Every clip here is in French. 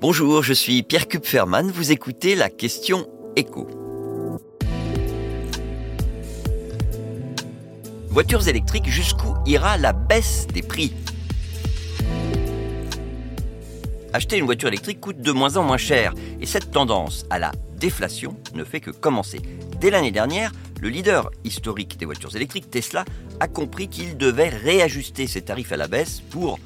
Bonjour, je suis Pierre Kupferman, vous écoutez la question écho. Voitures électriques, jusqu'où ira la baisse des prix? Acheter une voiture électrique coûte de moins en moins cher et cette tendance à la déflation ne fait que commencer. Dès l'année dernière, le leader historique des voitures électriques, Tesla, a compris qu'il devait réajuster ses tarifs à la baisse pour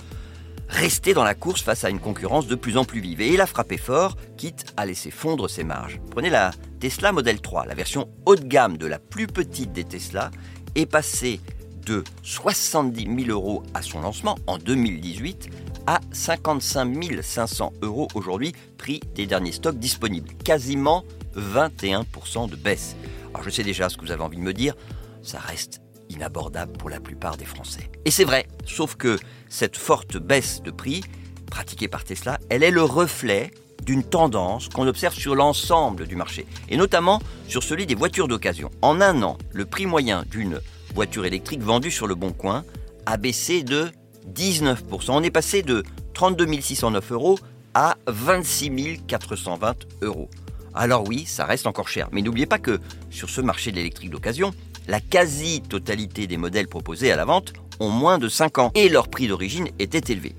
rester dans la course face à une concurrence de plus en plus vive. Et il a fort, quitte à laisser fondre ses marges. Prenez la Tesla Model 3, la version haut de gamme de la plus petite des Tesla, est passée de 70 000 euros à son lancement en 2018 à 55 500 euros aujourd'hui, prix des derniers stocks disponibles. Quasiment 21% de baisse. Alors je sais déjà ce que vous avez envie de me dire, ça reste inabordable pour la plupart des Français. Et c'est vrai, sauf que cette forte baisse de prix pratiquée par Tesla, elle est le reflet d'une tendance qu'on observe sur l'ensemble du marché, et notamment sur celui des voitures d'occasion. En un an, le prix moyen d'une voiture électrique vendue sur le Bon Coin a baissé de 19%. On est passé de 32 609 euros à 26 420 euros. Alors oui, ça reste encore cher, mais n'oubliez pas que sur ce marché de l'électrique d'occasion, la quasi-totalité des modèles proposés à la vente ont moins de 5 ans et leur prix d'origine était élevé.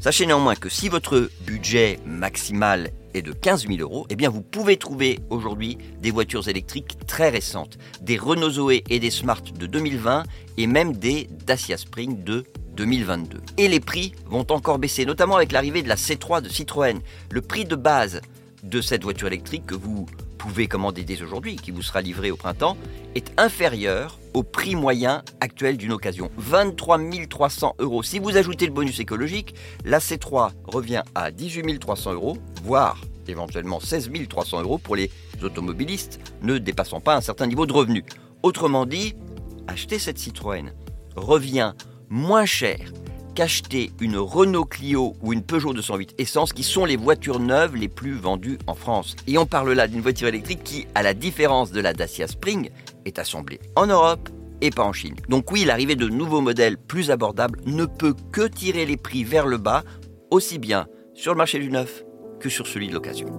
Sachez néanmoins que si votre budget maximal est de 15 000 euros, eh bien vous pouvez trouver aujourd'hui des voitures électriques très récentes, des Renault Zoé et des Smart de 2020 et même des Dacia Spring de 2022. Et les prix vont encore baisser, notamment avec l'arrivée de la C3 de Citroën. Le prix de base de cette voiture électrique que vous pouvez commander dès aujourd'hui, qui vous sera livrée au printemps, est inférieur au prix moyen actuel d'une occasion. 23 300 euros. Si vous ajoutez le bonus écologique, la C3 revient à 18 300 euros, voire éventuellement 16 300 euros pour les automobilistes ne dépassant pas un certain niveau de revenu. Autrement dit, acheter cette Citroën revient moins cher qu'acheter une Renault Clio ou une Peugeot 208 Essence qui sont les voitures neuves les plus vendues en France. Et on parle là d'une voiture électrique qui, à la différence de la Dacia Spring, est assemblée en Europe et pas en Chine. Donc oui, l'arrivée de nouveaux modèles plus abordables ne peut que tirer les prix vers le bas, aussi bien sur le marché du neuf que sur celui de l'occasion.